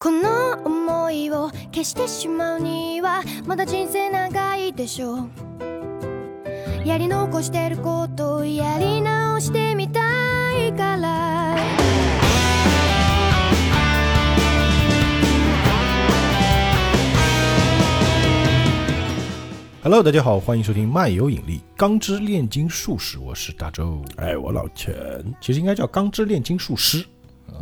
この想いを消してしまうにはまだ人生長いでしょう。やり残してることをやり直してみたいから，Hello，大家好，欢迎收听漫游引力。钢之炼金术士，我是大周。哎，我老钱，其实应该叫钢之炼金术师，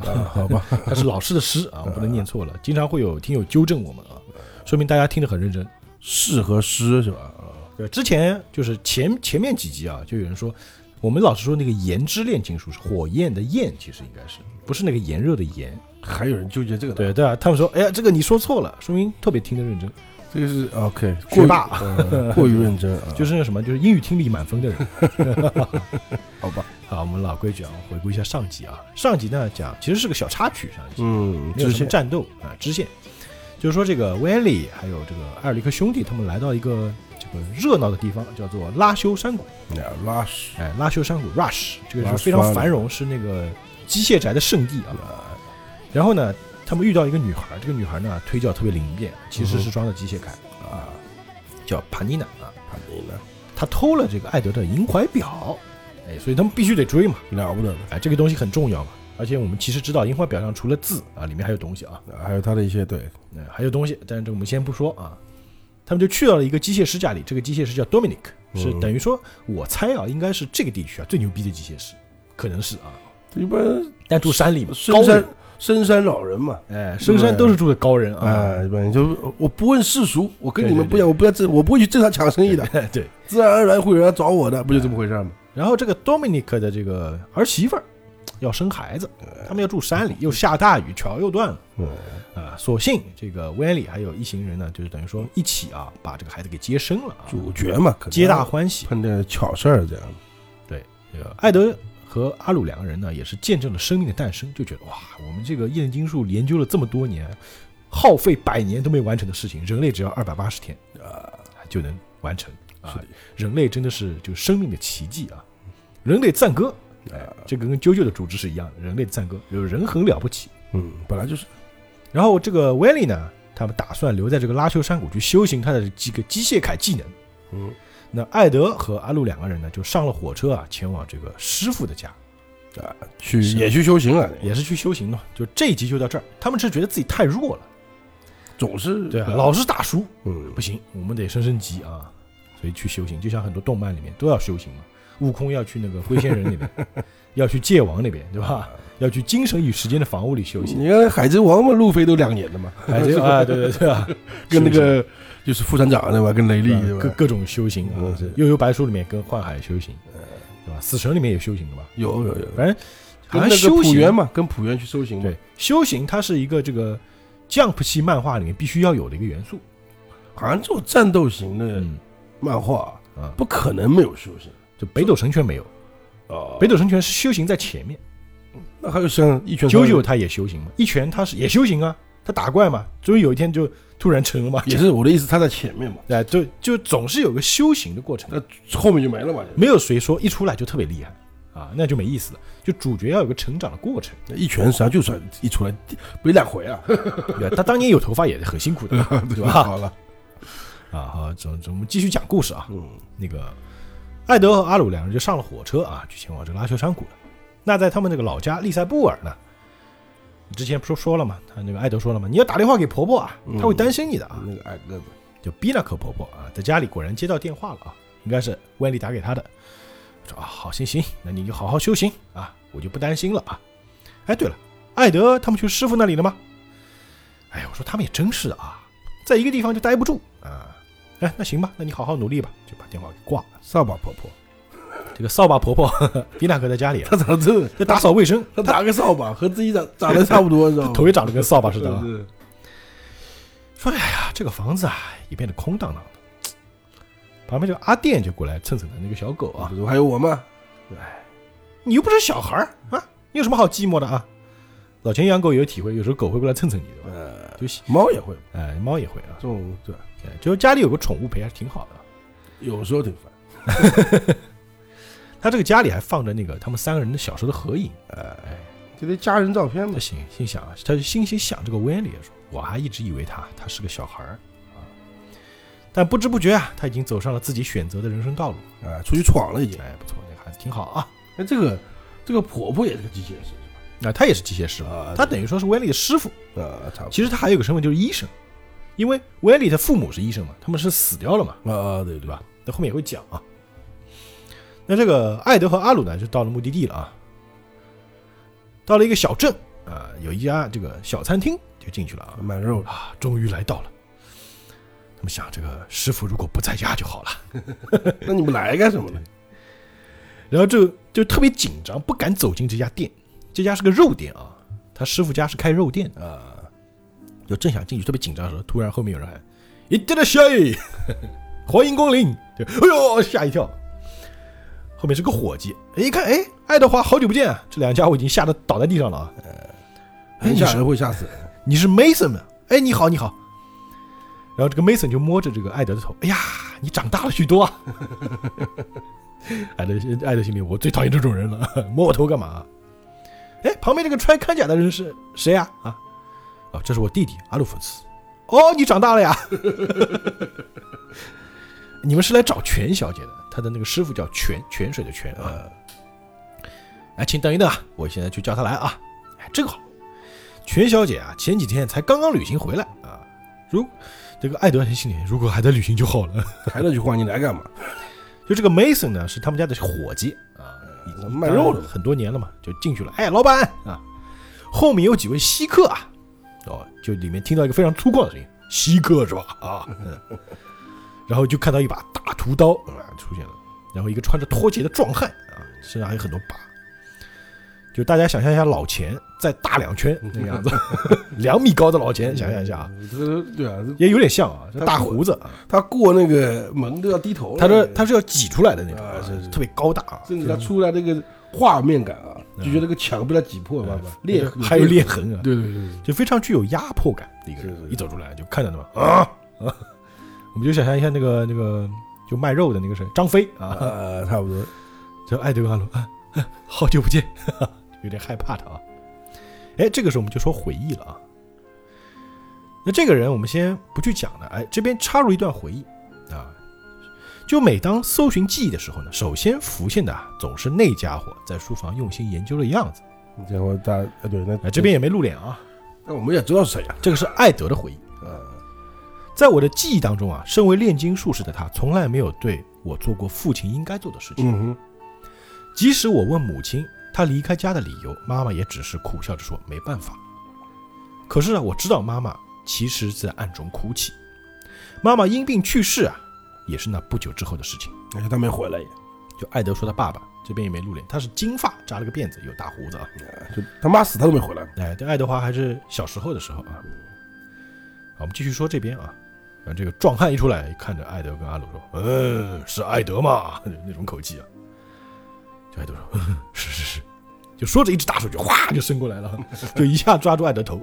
啊，好吧，他是老师的师啊，不能念错了。经常会有听友纠正我们啊，说明大家听得很认真。是和诗是吧？啊，对，之前就是前前面几集啊，就有人说，我们老师说那个炎之炼金术是火焰的焰，其实应该是不是那个炎热的炎？还有人纠结这个的，对对啊，他们说，哎呀，这个你说错了，说明特别听得认真，这个是 OK，过于学霸，呃过于认真啊，就是那什么，就是英语听力满分的人。好吧，好，我们老规矩啊，回顾一下上集啊。上集呢讲其实是个小插曲，上集嗯，没有什么战斗啊，支线，就是说这个威恩利还有这个艾尔利克兄弟他们来到一个这个热闹的地方，叫做拉修山谷。呀拉屎哎，拉修山谷 Rush 这个是非常繁荣，是那个机械宅的圣地啊。然后呢，他们遇到一个女孩，这个女孩呢腿脚特别灵便，其实是装的机械铠啊，叫帕尼娜啊。帕尼娜，她偷了这个艾德的银怀表，哎，所以他们必须得追嘛。了不得了，哎，这个东西很重要嘛。而且我们其实知道，银怀表上除了字啊，里面还有东西啊，还有它的一些对，嗯，还有东西，但是这个我们先不说啊。他们就去到了一个机械师家里，这个机械师叫 Dominic，是嗯等于说，我猜啊，应该是这个地区啊最牛逼的机械师，可能是啊。一般但住山里嘛，高山，深山老人嘛，哎，深山都是住的高人啊。啊，一般就我不问世俗，我跟你们不一样，我不要这，我不会去正常抢生意的，对。自然而然会有人来找我的，不就这么回事吗？然后这个 Dominic 的这个儿媳妇儿要生孩子，他们要住山里，又下大雨，桥又断了。嗯，啊，所幸这个威恩里还有一行人呢，就是等于说一起啊，把这个孩子给接生了啊，主角嘛，可皆大欢喜。碰点巧事儿这样，对这个艾德和阿鲁两个人呢，也是见证了生命的诞生，就觉得哇，我们这个炼金术研究了这么多年，耗费百年都没完成的事情，人类只要二百八十天啊就能完成啊！人类真的是就生命的奇迹啊！人类赞歌，哎，这个跟啾啾的主旨是一样的，人类的赞歌，就是人很了不起。嗯，本来就是，然后这个威利呢，他们打算留在这个拉修山谷去修行他的几个机械铠技能。嗯，那艾德和阿路两个人呢，就上了火车啊，前往这个师傅的家，啊，去也去修行了，也是去修行的。就这一集就到这儿，他们是觉得自己太弱了，总是对啊，老是打输，嗯不行，我们得升升级啊，所以去修行。就像很多动漫里面都要修行嘛，悟空要去那个龟仙人那边，要去界王那边，对吧？要去精神与时间的房屋里修行。你看海贼王嘛，路飞都两年了嘛，哎，这个啊，对对对啊，跟那个就是副船长对吧？跟雷利对吧？各各种修行啊悠悠白书里面跟幻海修行，对吧？死神里面有修行的吧？有有有，反正好像修行原嘛，跟浦原去修行对，修行它是一个这个 Jump 系漫画里面必须要有的一个元素。好像这种战斗型的嗯漫画啊，不可能没有修行就北斗神拳没有，哦北斗神拳是修行在前面。那还有像一拳九九他也修行嘛，一拳他是也修行啊，他打怪嘛，终于有一天就突然成了嘛，也是我的意思，他在前面嘛，哎，就就总是有个修行的过程，那后面就没了嘛。没有谁说一出来就特别厉害啊，那就没意思了。就主角要有个成长的过程，那一拳实际上就算一出来没两回啊，对他当年有头发也很辛苦的，对吧？好了，啊，好，总总我们继续讲故事啊。嗯，那个艾德和阿鲁两人就上了火车啊，去前往这个拉修山谷了。那在他们那个老家利塞布尔呢，之前不是说了嘛，他那个艾德说了嘛，你要打电话给婆婆啊，嗯她会担心你的啊。那个矮个子，就比纳克婆婆啊，在家里果然接到电话了啊，应该是万丽打给他的。说啊，好，行行，那你就好好修行啊，我就不担心了啊。哎，对了，艾德他们去师傅那里了吗？哎呀，我说他们也真是的啊，在一个地方就待不住啊。哎，那行吧，那你好好努力吧，就把电话给挂了。扫把婆婆，这个扫把婆婆 比纳克在家里啊，她长得这，在打扫卫生，她打个扫把和自己长 长得差不多，知道吗？头也长得跟扫把似的说哎呀，这个房子啊也变得空荡荡的。旁边这个阿电就过来蹭蹭的那个小狗啊，不是还有我吗？你又不是小孩儿啊，你有什么好寂寞的啊？老钱养狗也有体会，有时候狗会过来蹭蹭你的，呃，就喜猫也会，哎，猫也会啊，这种对，哎就是家里有个宠物陪还是挺好的。有时候挺烦。他这个家里还放着那个他们三个人的小时候的合影，哎，这得家人照片嘛行，心心想啊，他就心心想这个温里说，我还一直以为他他是个小孩儿啊，但不知不觉啊，他已经走上了自己选择的人生道路。啊，出去闯了已经。哎，不错，那个孩子挺好啊。哎，这个这个婆婆也是个机械师那、他也是机械师嘛，啊他等于说是温里的师傅。是吧？啊，差不其实他还有个身份就是医生，因为温里的父母是医生嘛，他们是死掉了嘛，多啊，对对吧？？那后面也会讲啊。那这个艾德和阿鲁呢，就到了目的地了啊。到了一个小镇啊，有一家这个小餐厅，就进去了啊。买肉的，啊，终于来到了。他们想，这个师傅如果不在家就好了，那你们来干什么呢？然后就就特别紧张，不敢走进这家店。这家是个肉店啊，他师傅家是开肉店的，啊，就正想进去，特别紧张的时候，突然后面有人喊：“一定的下欢迎光临！”就哎呦，吓一跳。后面是个伙计，哎一看，哎，爱德华，好久不见啊！这两家伙已经吓得倒在地上了啊。哎，很吓人会吓死人。你是 Mason 吗？哎，你好，你好。然后这个 Mason 就摸着这个艾德的头，哎呀，你长大了许多啊。艾德艾德心里，我最讨厌这种人了，摸我头干嘛？哎，旁边这个穿铠甲的人是谁呀、啊？哦，这是我弟弟阿鲁弗斯。哦，你长大了呀？你们是来找全小姐的，她的那个师傅叫泉，泉水的泉啊。哎，请等一等啊，我现在去叫他来啊。哎，正好，泉小姐啊，前几天才刚刚旅行回来啊。如这个艾德心里，如果还在旅行就好了。还那句话，你来干嘛？就这个 Mason 呢，是他们家的伙计啊，已经卖肉的很多年了嘛，就进去了。哎，老板啊，后面有几位稀客啊，哦，就里面听到一个非常粗犷的声音，稀客是吧？啊，嗯，然后就看到一把大屠刀啊出现了，然后一个穿着拖鞋的壮汉啊，身上还有很多疤。就大家想象一下老钱再大两圈那个样子，两米高的老钱，想象一下。啊，这对啊，也有点像啊，大胡子啊，他过那个门都要低头。他说他是要挤出来的那种，特别高大啊，甚至他出来那个画面感啊，就觉得这个墙被他挤破，慢慢裂还有裂痕啊，对对对对，就非常具有压迫感的一个人一走出来就看到他们啊啊，我们就想象一下那个那个就卖肉的那个谁张飞啊，啊，差不多。就艾德阿鲁 好久不见，有点害怕他啊。哎，这个时候我们就说回忆了啊。那这个人我们先不去讲了，哎，这边插入一段回忆啊。就每当搜寻记忆的时候呢，首先浮现的啊，总是那家伙在书房用心研究的样子。然后大啊对，那哎，这边也没露脸啊，那我们也知道是谁啊？这个是艾德的回忆。啊，在我的记忆当中啊，身为炼金术士的他，从来没有对我做过父亲应该做的事情。嗯哼，即使我问母亲他离开家的理由，妈妈也只是苦笑着说没办法。可是呢，我知道妈妈其实在暗中哭泣。妈妈因病去世啊，也是那不久之后的事情。而且他没回来也，就艾德说他爸爸这边也没露脸，他是金发，扎了个辫子，有大胡子啊。就他妈死他都没回来。哎，这爱德华还是小时候的时候啊。好，我们继续说这边啊。啊，这个壮汉一出来，看着艾德跟阿鲁说：“嗯，是艾德嘛？”那种口气啊。就艾德说：“嗯是是是。”就说着，一只大手就哗就伸过来了，就一下抓住艾德头：“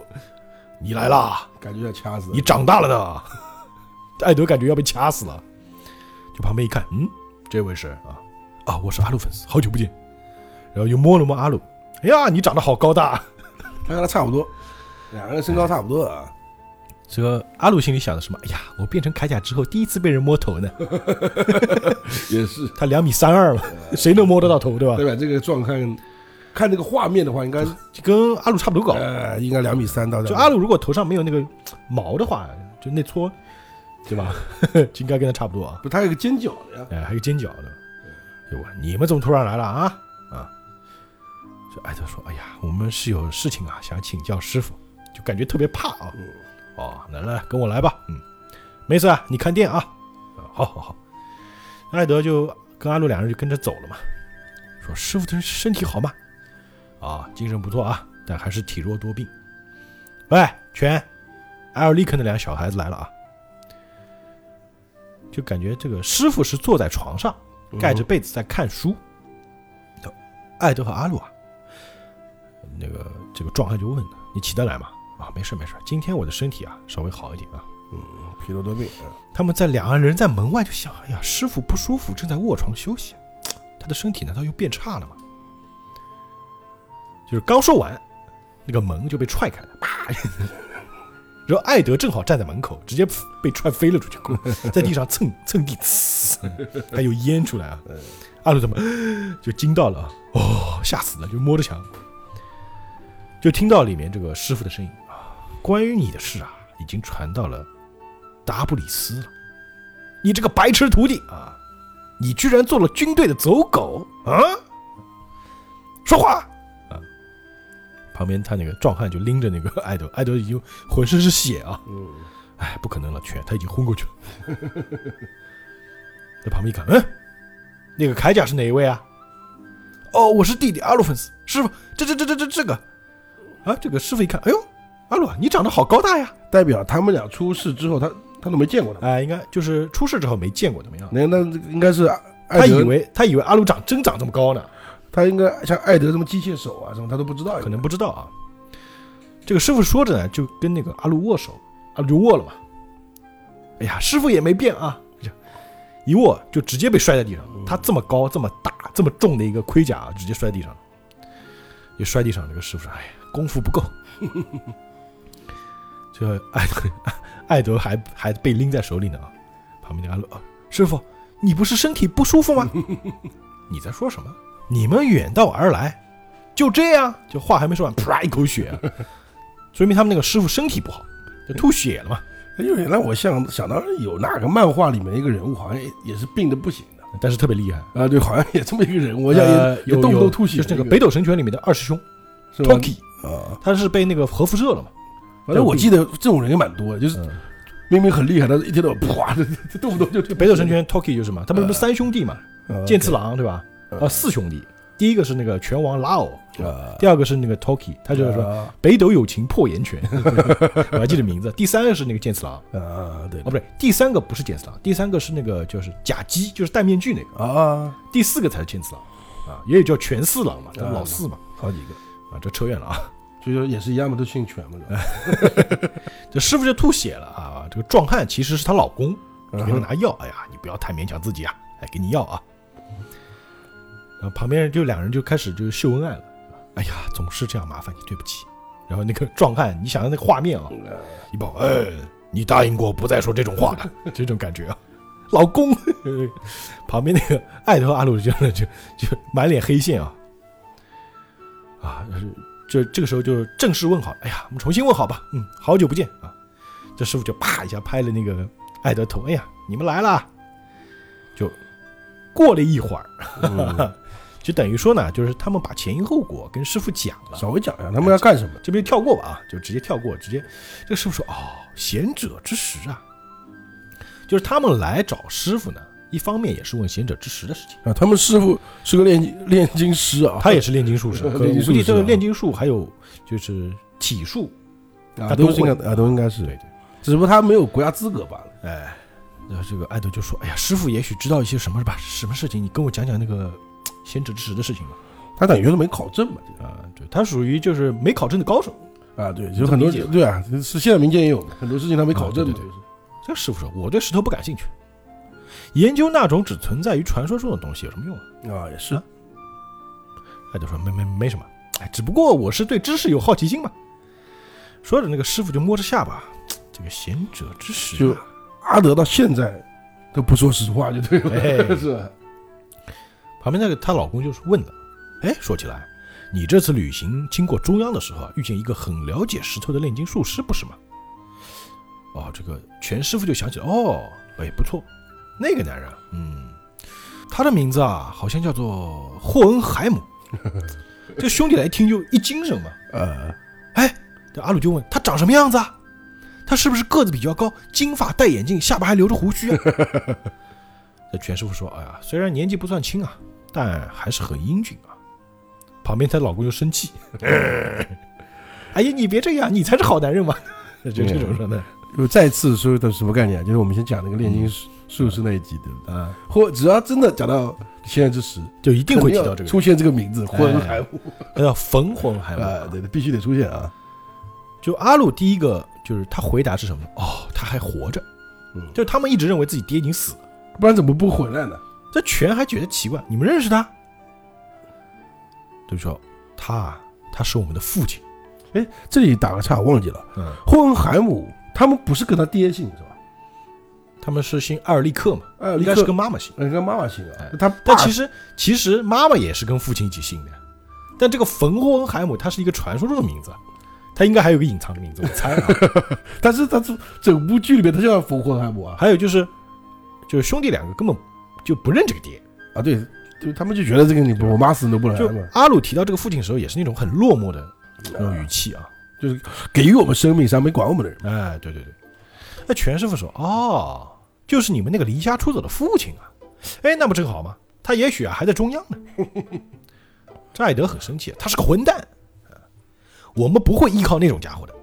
你来啦！感觉要掐死你长大了呢。”艾德感觉要被掐死了。就旁边一看，嗯，这位是啊啊，我是阿鲁粉丝，好久不见。然后又摸了摸阿鲁，哎呀，你长得好高大。他跟他差不多，两个人身高差不多啊。这个阿鲁心里想的什么？哎呀，我变成铠甲之后第一次被人摸头呢。也是，他两米三二嘛，谁能摸得到头，对吧？对吧？这个壮汉，看这个画面的话，应该跟阿鲁差不多高。呃，应该两米三到。就阿鲁如果头上没有那个毛的话，就那撮，对吧？就应该跟他差不多啊。不，他有个尖角的呀。哎，还有尖角的。对吧？你们怎么突然来了啊？啊！就艾特说：“哎呀，我们是有事情啊，想请教师傅，就感觉特别怕啊。嗯哦，来来，跟我来吧。嗯，没事啊，你看店啊。啊，好好好。艾德就跟阿路两人就跟着走了嘛。说师傅的身体好吗？啊，精神不错啊，但还是体弱多病。喂，全，艾尔利克那两个小孩子来了啊。就感觉这个师傅是坐在床上，盖着被子在看书。艾德和阿路啊，那个这个壮汉就问你起得来吗？啊，没事没事，今天我的身体啊稍微好一点啊。嗯，疲劳多病啊。他们在两个人在门外就想，哎呀，师傅不舒服，正在卧床休息，他的身体难道又变差了吗？就是刚说完，那个门就被踹开了，啪！然后艾德正好站在门口，直接被踹飞了出去，在地上蹭蹭地，呲，还有烟出来啊！阿鲁怎么就惊到了啊？哦，吓死了，就摸着墙，就听到里面这个师傅的声音啊，关于你的事啊，已经传到了达布里斯了。你这个白痴徒弟啊，你居然做了军队的走狗啊！说话啊！旁边他那个壮汉就拎着那个艾德，艾德已经浑身是血啊！嗯，哎，不可能了，全他已经昏过去了。在旁边一看，嗯，那个铠甲是哪一位啊？哦，我是弟弟阿鲁芬斯师傅。这这这这这这个啊，这个师傅一看，哎呦，阿鲁，你长得好高大呀！代表他们俩出事之后，他他都没见过他。哎，应该就是出事之后没见过怎么样？那那应该是艾德他以为他以为阿鲁长真长这么高呢，他应该像艾德什么机械手啊什么，他都不知道。可能不知道啊。这个师傅说着呢，就跟那个阿鲁握手，阿鲁就握了嘛。哎呀，师傅也没变啊，就一握就直接被摔在地上。他这么高、这么大、这么重的一个盔甲，直接摔地上了，也摔地上。这个师傅说：“哎呀，功夫不够。”这艾德 艾德还还被拎在手里呢啊。旁边的阿乐、啊，师傅，你不是身体不舒服吗？你在说什么？你们远道而来，就这样？就话还没说完，啪一口血、啊，说明他们那个师傅身体不好，就吐血了嘛。哎呦，让我想想到有哪个漫画里面一个人物，好像也也是病的不行的但是特别厉害。啊，对，好像也这么一个人物，我想也、呃也动不有吐血，就是那个北斗神拳里面的二师兄 Toki，啊，他是被那个核辐射了嘛？反正我记得这种人也蛮多的，就是嗯，明明很厉害，但是一天到晚 啪，这这动不动就就北斗神拳 Toki 就是嘛，他们不是三兄弟嘛？啊剑次郎对吧？嗯啊，四兄弟，第一个是那个拳王拉奥，啊，第二个是那个 Toki，他就是说啊北斗有情破岩拳，我还记得名字。第三个是那个剑次郎，啊，对哦，不对，第三个不是剑次郎，第三个是那个就是甲基，就是戴面具那个，啊，第四个才是剑次郎啊，也有叫拳四郎嘛，老四嘛，好几个，啊，这扯远了啊。就说也是一样嘛，都姓全嘛，这师傅就吐血了啊！这个壮汉其实是她老公，就给她嗯拿药。哎呀，你不要太勉强自己啊！哎，给你药啊。然后旁边就两人就开始就秀恩爱了。哎呀，总是这样麻烦你，对不起。然后那个壮汉，你想想那个画面啊，一抱，哎，你答应过不再说这种话的，这种感觉啊。老公，旁边那个艾德和阿鲁就就就满脸黑线啊，啊，这这个时候就正式问好，哎呀，我们重新问好吧，嗯，好久不见啊。这师傅就啪一下拍了那个艾德头，哎呀，你们来了。就过了一会儿，嗯 就等于说呢，就是他们把前因后果跟师傅讲了，稍微讲一下他们要干什么。这边跳过吧啊，就直接跳过，直接这个师傅说哦，贤者之石啊，就是他们来找师傅呢，一方面也是问贤者之石的事情，啊，他们师傅是个炼炼金师啊，他也是炼金术士，估计这个啊炼金术还有就是体术，啊，他都应该啊，都应该是，对对。只不过他没有国家资格罢了。哎，然后这个艾德就说：“哎呀，师傅也许知道一些什么吧？什么事情？你跟我讲讲那个 贤者之石的事情吧。他等于是没考证嘛，这”啊，对，他属于就是没考证的高手。啊，对，有很多对啊，是现在民间也有很多事情他没考证的，啊对对这个师傅说：“我对石头不感兴趣，研究那种只存在于传说中的东西有什么用啊？啊，也是。啊？艾德说：“没没没什么，哎，只不过我是对知识有好奇心嘛。”说着，那个师傅就摸着下巴，这个贤者之石、就啊，阿德到现在都不说实话，就对了，哎。是？旁边那个她老公就是问了，哎，说起来，你这次旅行经过中央的时候啊，遇见一个很了解石头的炼金术师，不是吗？哦，这个全师傅就想起来，哦，哎，不错，那个男人，嗯，他的名字啊，好像叫做霍恩海姆。这兄弟来一听就一精神嘛，呃，哎，这阿鲁就问他长什么样子啊？他是不是个子比较高，金发戴眼镜，下巴还留着胡须啊？这全师傅说：“哎呀，虽然年纪不算轻啊，但还是很英俊啊。”旁边她老公就生气：“ 哎呀，你别这样，你才是好男人嘛！”就这种说的又再次说的什么概念啊？就是我们先讲那个炼金术术士那一集，对不对？啊，或只要真的讲到现在之时，就一定会提到这个出现这个名字，霍恩海姆人，叫冯霍恩海姆啊，对对，必须得出现啊。就阿鲁第一个就是他回答是什么？哦，他还活着。嗯就是他们一直认为自己爹已经死了。不然怎么不回来呢？这全还觉得奇怪，你们认识他？就说他啊他是我们的父亲。哎，这里打个岔，忘记了，嗯，霍恩海姆他们不是跟他爹姓是吧？他们是姓埃尔利克嘛，埃尔利克应该是跟妈妈姓。呃跟妈妈姓啊哎，他但其实其实妈妈也是跟父亲一起姓的，但这个冯霍恩海姆他是一个传说中的名字，他应该还有个隐藏的名字，我猜啊。但是他这整部剧里面他叫冯霍恩海姆啊还有就是，就是兄弟两个根本就不认这个爹。啊对，就他们就觉得这个你我妈死都不能就，阿鲁提到这个父亲的时候，也是那种很落寞的那种语气啊。给予我们生命上没管我们的人，哎，对对对。那全师傅说：“哦，就是你们那个离家出走的父亲啊。哎，那不正好吗？他也许啊还在中央呢。”张爱德很生气，他是个混蛋。啊我们不会依靠那种家伙的。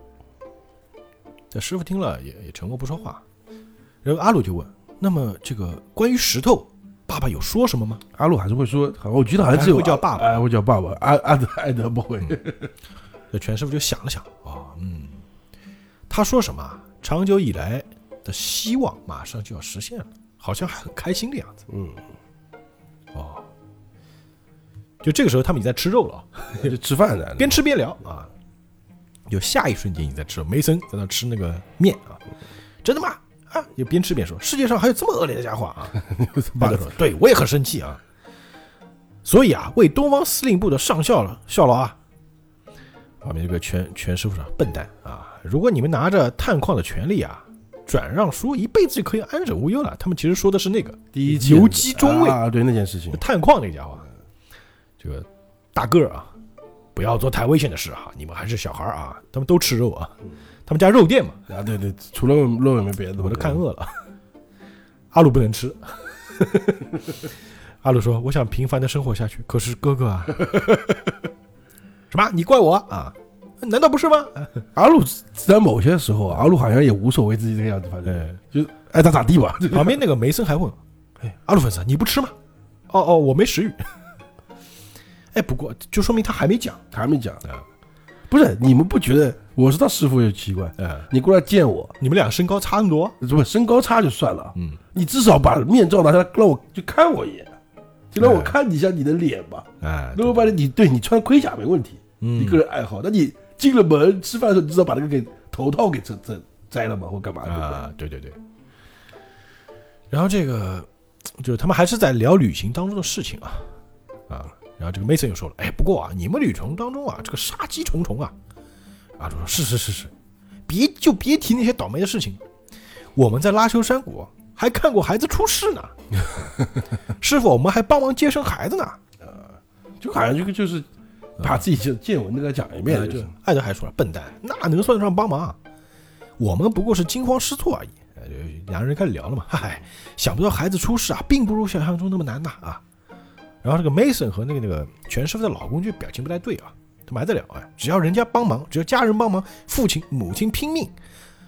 这师傅听了也也沉默不说话。然后阿鲁就问：“那么这个关于石头，爸爸有说什么吗阿鲁还是会说，好我觉得好像只有还会叫爸爸哎，会叫爸爸，阿阿德艾德不会，这全师傅就想了想，啊，嗯，他说什么啊？长久以来的希望马上就要实现了，好像还很开心的样子。嗯，哦，就这个时候他们已经在吃肉了吃饭呢，边吃边聊啊。就下一瞬间你在吃，梅森在那吃那个面啊，真的吗？啊，就边吃边说，世界上还有这么恶劣的家伙啊！巴德说，对我也很生气啊。所以啊，为东方司令部的上校了效劳啊。旁边这个全全师傅说，笨蛋啊！如果你们拿着探矿的权利啊，转让书，一辈子就可以安枕无忧了。他们其实说的是那个第一游击中尉啊，对那件事情，探矿那个家伙，这个大个儿啊，不要做太危险的事啊！你们还是小孩儿啊，他们都吃肉啊，他们家肉店嘛，啊，对对，除了肉也没别的，我都看饿了。阿鲁不能吃，阿鲁说：“我想平凡的生活下去，可是哥哥啊，什么？你怪我啊？难道不是吗？阿鲁在某些时候，阿鲁好像也无所谓自己这个样子，反正哎，就爱咋咋地吧。旁边那个梅森还问：“哎，阿鲁粉丝，你不吃吗？”哦哦，我没食欲。哎，不过就说明他还没讲还没讲啊。不是你们不觉得我是他师傅就奇怪？哎，你过来见我，你们俩身高差那么多，不身高差就算了，嗯，你至少把面罩拿下来，让我就看我一眼，就让我哎看一下你的脸吧。哎，那么把你对你穿盔甲没问题，嗯你个人爱好，那你进了门吃饭的时候，你至少把那个给头套给摘摘摘了嘛，或干嘛？对不对啊，对对对。然后这个就是他们还是在聊旅行当中的事情啊啊。然后这个 Mason 又说了，哎，不过啊，你们旅程当中啊，这个杀机重重啊。阿朱说，是是是是，别就别提那些倒霉的事情。我们在拉修山谷还看过孩子出世呢，师傅，我们还帮忙接生孩子呢。就好像这个就是把自己就见闻那个讲一遍，哎就是就艾德还说了，笨蛋，那能算得上帮忙？我们不过是惊慌失措而已。呃就两个人开始聊了嘛，嗨，想不到孩子出事啊，并不如想象中那么难呐啊。然后这个 Mason 和那个那个全师傅的老公就表情不太对啊，他们还在聊，哎，只要人家帮忙，只要家人帮忙，父亲母亲拼命，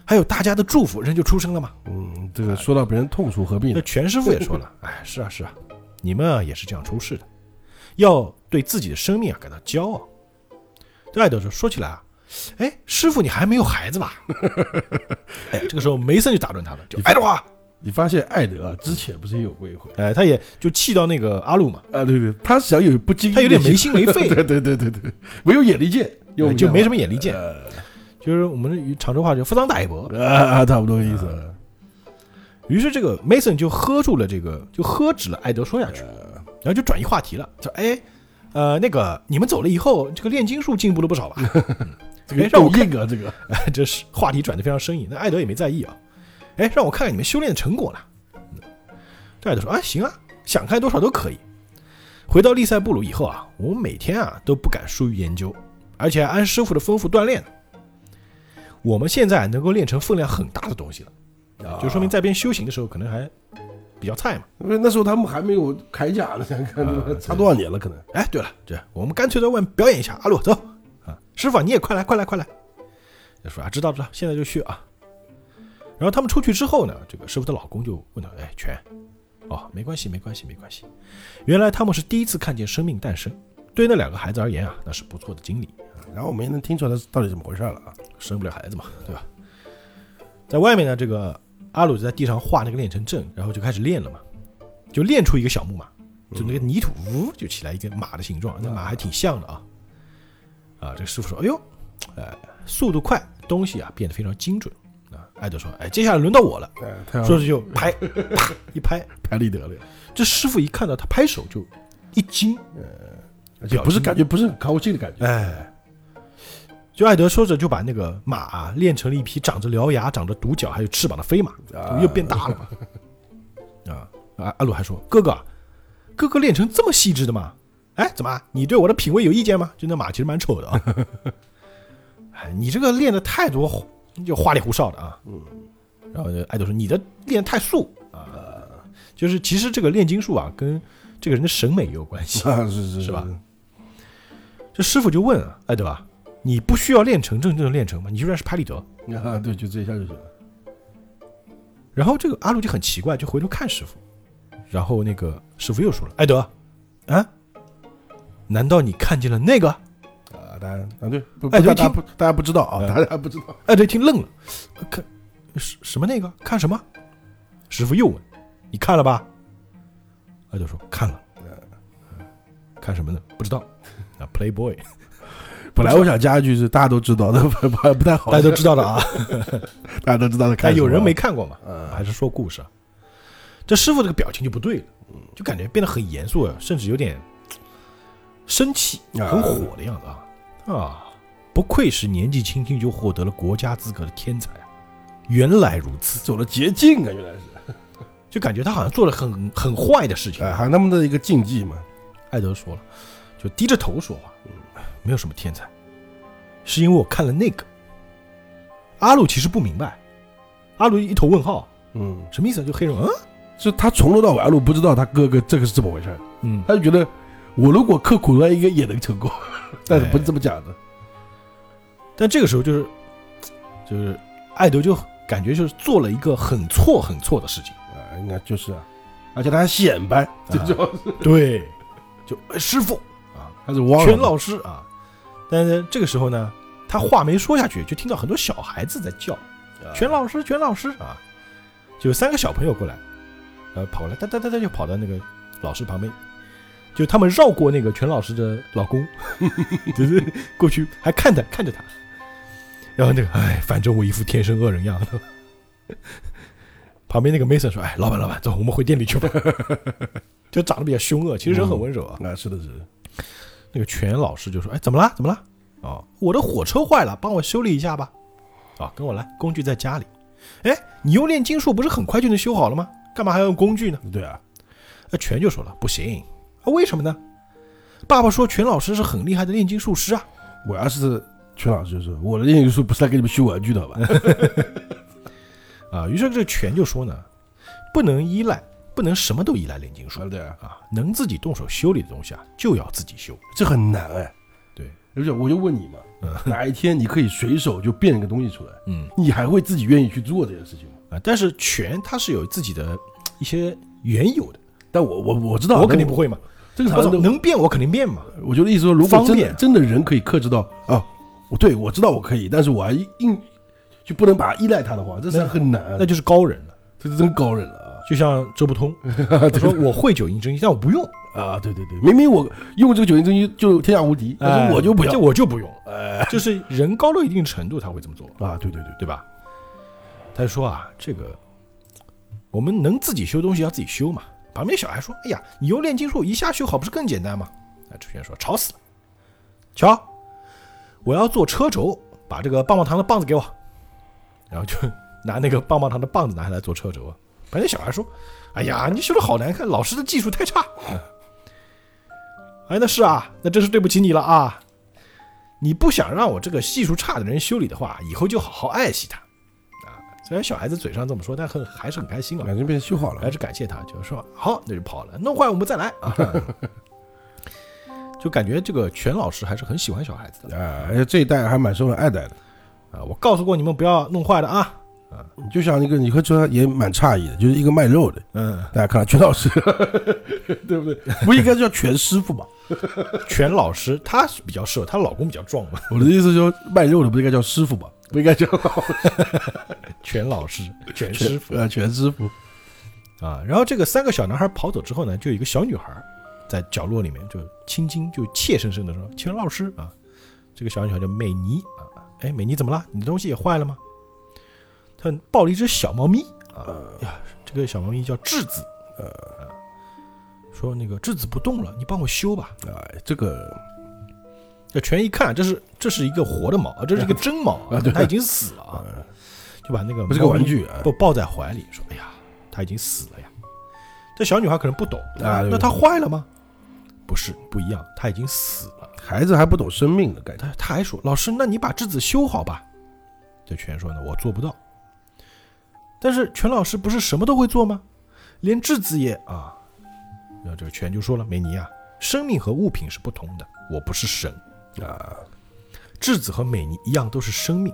还有大家的祝福，人就出生了嘛。嗯，这个说到别人痛处何必呢那？全师傅也说了，哎，是啊是啊，你们啊也是这样出世的，要对自己的生命啊感到骄傲。这艾德说，说起来啊，哎，师傅你还没有孩子吧？哎，这个时候梅森就打断他了，就爱德华，你发现艾德啊，之前不是也有过一回 哎，他也就气到那个阿路嘛，啊？对对，他想有不经意，他有点没心没肺 对对对对对，没有眼力见，用哎就没什么眼力见，呃就是我们常州话就不当大一波。啊啊，差不多意思。于是这个 Mason 就喝住了这个，就喝止了艾德说下去，然后就转移话题了，说哎，呃，那个你们走了以后，这个炼金术进步了不少吧？这 个哎让我硬啊，这个哎，这是话题转的非常生硬。那艾德也没在意啊，哎，让我看看你们修炼的成果了。嗯这艾德说啊，行啊，想开多少都可以。回到利塞布鲁以后啊，我们每天啊都不敢疏于研究，而且还按师傅的吩咐锻炼。我们现在能够练成分量很大的东西了，就说明在边修行的时候可能还比较菜嘛。因为那时候他们还没有铠甲呢，想 看啊差多少年了，可能哎，对了，这我们干脆在外面表演一下。阿鲁，走啊！师傅啊，你也快来，快来，快来！他说啊，知道知道，现在就去啊。然后他们出去之后呢，这个师傅的老公就问他，哎，全，哦，没关系，没关系，没关系。原来他们是第一次看见生命诞生，对那两个孩子而言啊，那是不错的经历。然后我们也能听出来到底怎么回事了啊。生不了孩子嘛，对吧？在外面呢，这个阿鲁就在地上画那个炼成阵，然后就开始练了嘛，就练出一个小木马，就那个泥土呜就起来一个马的形状，那马还挺像的啊。啊，这个师傅说：“哎呦，哎，速度快，东西啊变得非常精准。”啊，艾德说：“哎，接下来轮到我了。哎，他”要说着就拍，啪一拍。拍立得了，这师傅一看到他拍手就一惊，呃，也不是感觉不是很高兴的感觉，哎，就艾德说着就把那个马啊练成了一匹长着獠牙、长着独角还有翅膀的飞马，啊又变大了嘛。啊，阿阿鲁还说：“哥哥，哥哥练成这么细致的吗？哎，怎么你对我的品味有意见吗？就那马其实蛮丑的啊。哎，你这个练的太多，就花里胡哨的啊。嗯。然后呢艾德说：“你的练得太素啊，就是其实这个炼金术啊，跟这个人的审美也有关系。啊，是是是吧？这师傅就问啊，艾德啊，你不需要练成真正的练成吗？你居然是拍立得。啊，对，就这一下就行了。然后这个阿鲁就很奇怪，就回头看师傅，然后那个师傅又说了，艾德，啊，难道你看见了那个？啊，大家啊，对，不，哎对听不大家不，知道啊，哎大家不知道。艾德一听愣了，呃看什什么那个？看什么？师傅又问，你看了吧？艾德说看了。看什么呢？不知道。啊，Playboy，本来我想加一句是大家都知道的，不不不太好，大家都知道的啊。大家都知道的。看但有人没看过嘛？嗯还是说故事啊？这师傅这个表情就不对了，就感觉变得很严肃，甚至有点生气，啊很火的样子啊啊！不愧是年纪轻轻就获得了国家资格的天才啊！原来如此，走了捷径啊，原来是。就感觉他好像做了很很坏的事情。哎，还有他们的一个禁忌嘛。艾德说了，就低着头说话，没有什么天才，是因为我看了那个。阿鲁其实不明白，阿鲁一头问号，嗯，什么意思？就黑人，嗯？就他从头到尾阿鲁不知道他哥哥这个是怎么回事，嗯，他就觉得我如果刻苦了应该也能成功，但是不是这么讲的。但这个时候就是，就是艾德就感觉就是做了一个很错很错的事情。啊，应该就是啊，而且他还显摆，这啊对，就哎师傅。啊，他是忘了全老师啊。但是这个时候呢，他话没说下去，就听到很多小孩子在叫啊全老师，全老师啊，就有三个小朋友过来，呃，跑过来，哒哒哒哒就跑到那个老师旁边，就他们绕过那个全老师的老公，就是过去还看他看着他，然后那个哎，反正我一副天生恶人样的。旁边那个 Mason 说：“哎，老板，老板，走，我们回店里去吧。” 就长得比较凶恶，其实人很温柔啊。啊，是的，是的，那个全老师就说：“哎，怎么了？怎么了？哦，我的火车坏了，帮我修理一下吧。啊，跟我来，工具在家里。哎，你用炼金术不是很快就能修好了吗？干嘛还要用工具呢？”对啊，那全就说了：“不行啊，为什么呢？爸爸说全老师是很厉害的炼金术师啊。我要是全老师就说，我的炼金术不是来给你们修玩具的，好吧？啊，于是这全就说呢，不能依赖，不能什么都依赖炼金术对啊，啊，能自己动手修理的东西啊，就要自己修。这很难哎。对，而且我就问你嘛，哪一天你可以随手就变一个东西出来，嗯你还会自己愿意去做这件事情吗？啊，但是权他是有自己的一些原有的，但我我我知道，我肯定不会嘛。这个能变，我肯定变嘛。我觉得意思说，如果真的真的人可以克制到啊，我对我知道我可以，但是我还硬就不能把它依赖他的话，这是很难，那就是高人了。这是真高人了就像周不通，他说我会九阴真经，但我不用，啊啊！对对对，明明我用这个九阴真经就天下无敌，但是我就不要这我就不用。哎就是人高到一定程度，他会这么做，啊！对对对，对吧？他就说啊，这个我们能自己修东西要自己修嘛。旁边小孩说：“哎呀，你用炼金术一下修好，不是更简单吗？”啊，楚轩说：“吵死了！瞧，我要做车轴，把这个棒棒糖的棒子给我。”然后就 拿那个棒棒糖的棒子拿下来做车轴啊。旁边小孩说：“哎呀，你修的好难看，老师的技术太差。”哎，那是啊，那真是对不起你了啊！你不想让我这个技术差的人修理的话，以后就好好爱惜它啊。虽然小孩子嘴上这么说，但很还是很开心啊，反正变修好了还是感谢他，就是说好，那就跑了，弄坏我们再来啊。就感觉这个全老师还是很喜欢小孩子的啊！而且这一代还蛮受人爱戴的。啊。我告诉过你们不要弄坏的啊。就像一个你会说也蛮诧异的，就是一个卖肉的，嗯，大家看到全老师，对不对？不应该叫全师傅吧？全老师他是比较适合，她老公比较壮嘛。我的意思是说，卖肉的不应该叫师傅吧？不应该叫 全老师，全师傅啊，全师傅啊。然后这个三个小男孩跑走之后呢，就有一个小女孩在角落里面就轻轻就怯生生的说：“全老师啊。”这个小女孩叫美妮啊，哎，美妮怎么了？你的东西也坏了吗？她抱了一只小猫咪啊呀，这个小猫咪叫质子，呃，说那个质子不动了，你帮我修吧。哎，这个这全一看，这是这是一个活的猫，这是一个真猫啊对它已经死了啊，就把那个不是个玩具啊不抱在怀里，说：“哎呀，它已经死了呀。”这小女孩可能不懂啊那它坏了吗？不是，不一样，它已经死了。孩子还不懂生命的概念，他他还说：“老师，那你把质子修好吧。”这全说呢，我做不到。但是全老师不是什么都会做吗？连质子也啊。然后这个全就说了：“美妮啊，生命和物品是不同的，我不是神。啊，质子和美妮一样都是生命。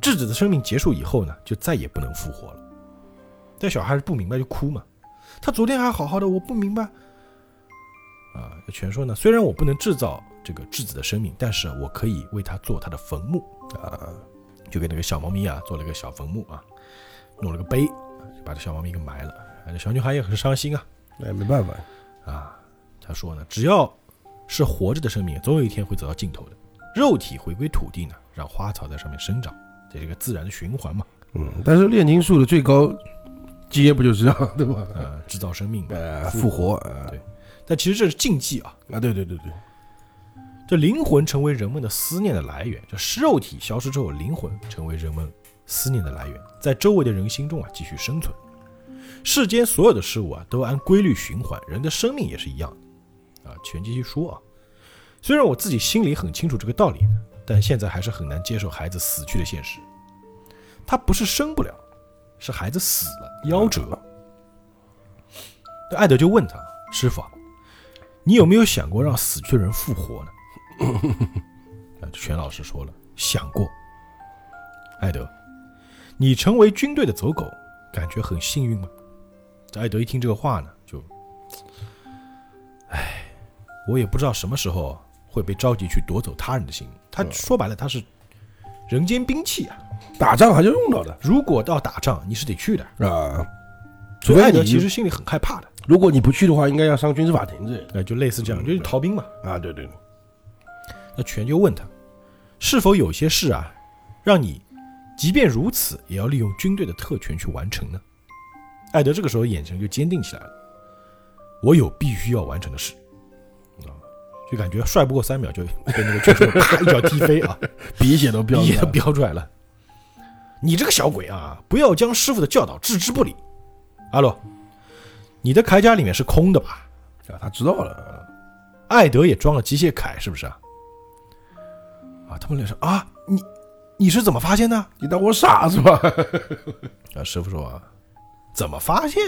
质子的生命结束以后呢，就再也不能复活了。这小孩不明白就哭嘛。他昨天还好好的，我不明白。啊，全说呢，虽然我不能制造这个质子的生命，但是我可以为他做他的坟墓啊，就给那个小猫咪啊做了个小坟墓啊，弄了个碑，就把这小猫咪给埋了。啊，这小女孩也很伤心啊。那也，没办法，啊，她说呢，只要是活着的生命，总有一天会走到尽头的。肉体回归土地呢，让花草在上面生长，这是一个自然的循环嘛。嗯，但是炼金术的最高阶不就是这样对吧？呃，制造生命嘛，呃，复活，呃对但其实这是禁忌啊。啊，对对对对，这灵魂成为人们的思念的来源，这肉体消失之后，灵魂成为人们思念的来源，在周围的人心中啊继续生存。世间所有的事物啊都按规律循环，人的生命也是一样的啊。全继续说啊，虽然我自己心里很清楚这个道理，但现在还是很难接受孩子死去的现实。他不是生不了，是孩子死了，夭折。那艾德就问他：“师傅，你有没有想过让死去的人复活呢？” 啊，全老师说了，想过。艾德，你成为军队的走狗，感觉很幸运吗？这艾德一听这个话呢，就，唉，我也不知道什么时候会被召集去夺走他人的心。他说白了，他是人间兵器啊。打仗还是用到的如果要打仗，你是得去的。啊。除所以艾德其实心里很害怕的，如果你不去的话，应该要上军事法庭之类的呃，就类似这样，就是逃兵嘛。啊。对对对，那全就问他，是否有些事啊，让你即便如此也要利用军队的特权去完成呢？艾德这个时候眼神就坚定起来了。我有必须要完成的事啊，就感觉帅不过三秒就被那个拳手啪一脚踢飞啊，鼻血都飙鼻也出来了飙出来了。你这个小鬼啊，不要将师傅的教导置之不理。阿洛，你的铠甲里面是空的吧？啊，他知道了，艾德也装了机械铠，是不是啊？啊，他们俩说啊，你你是怎么发现的？你当我傻是吧？啊，师傅说啊，怎么发现？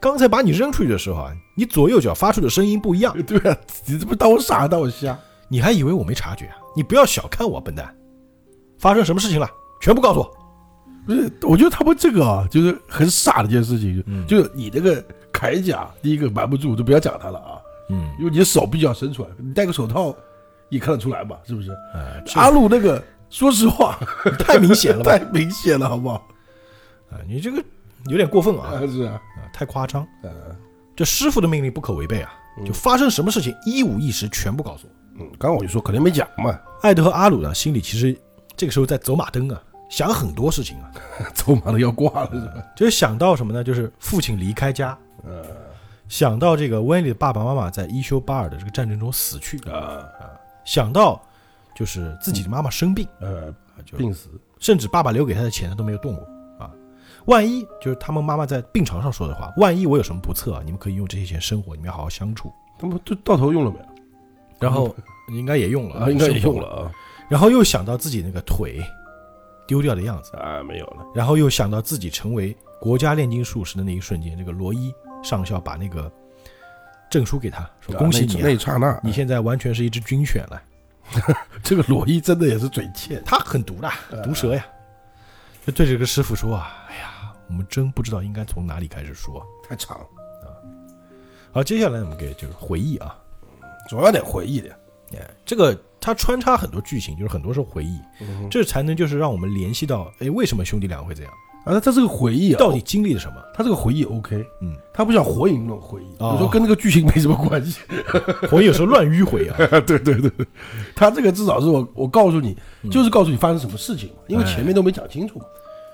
刚才把你扔出去的时候啊，你左右脚发出的声音不一样，对啊，你这不当我傻，当我瞎？你还以为我没察觉啊？你不要小看我，笨蛋！发生什么事情了？全部告诉我。不是，我觉得他们这个啊，就是很傻的一件事情，嗯就是你这个铠甲，第一个瞒不住，就不要讲它了啊，嗯，因为你的手必须要伸出来，你戴个手套也看得出来嘛，是不是？呃，这阿鲁那个，说实话，太明显了吧？太明显了，好不好？啊，你这个有点过分啊，啊，是啊，啊，太夸张。呃，这师傅的命令不可违背啊！就发生什么事情，一五一十全部告诉我。嗯，刚刚我就说可能没讲嘛，艾德和阿鲁呢，心里其实这个时候在走马灯啊，想很多事情啊，走马灯要挂了是吧？就是想到什么呢？就是父亲离开家，呃想到这个温里的爸爸妈妈在伊修巴尔的这个战争中死去啊，啊想到就是自己的妈妈生病，呃，病死，甚至爸爸留给他的钱他都没有动过啊。万一就是他们妈妈在病床上说的话，万一我有什么不测啊，你们可以用这些钱生活，你们要好好相处。他们都到头用了没有？然后应该也用了啊，应该也用了啊，然后又想到自己那个腿丢掉的样子，啊，没有了，然后又想到自己成为国家炼金术士的那一瞬间，这个罗伊上校把那个证书给他，说啊恭喜你、啊，那一刹那，你现在完全是一只军犬了。这个罗伊真的也是嘴欠，他很毒的，毒蛇呀。就对这个师傅说啊，哎呀，我们真不知道应该从哪里开始说。太长了。啊，好，接下来我们给就是回忆啊，总要得回忆的，哎，这个他穿插很多剧情，就是很多是回忆，嗯这才能就是让我们联系到，哎，为什么兄弟俩会这样啊，他这是个回忆啊，到底经历了什么？他这个回忆 OK，嗯，他不像火影那种回忆，哦有时候跟那个剧情没什么关系。火影有时候乱迂回啊。对对对，他这个至少是我我告诉你，嗯就是告诉你发生什么事情嘛，因为哎前面都没讲清楚嘛，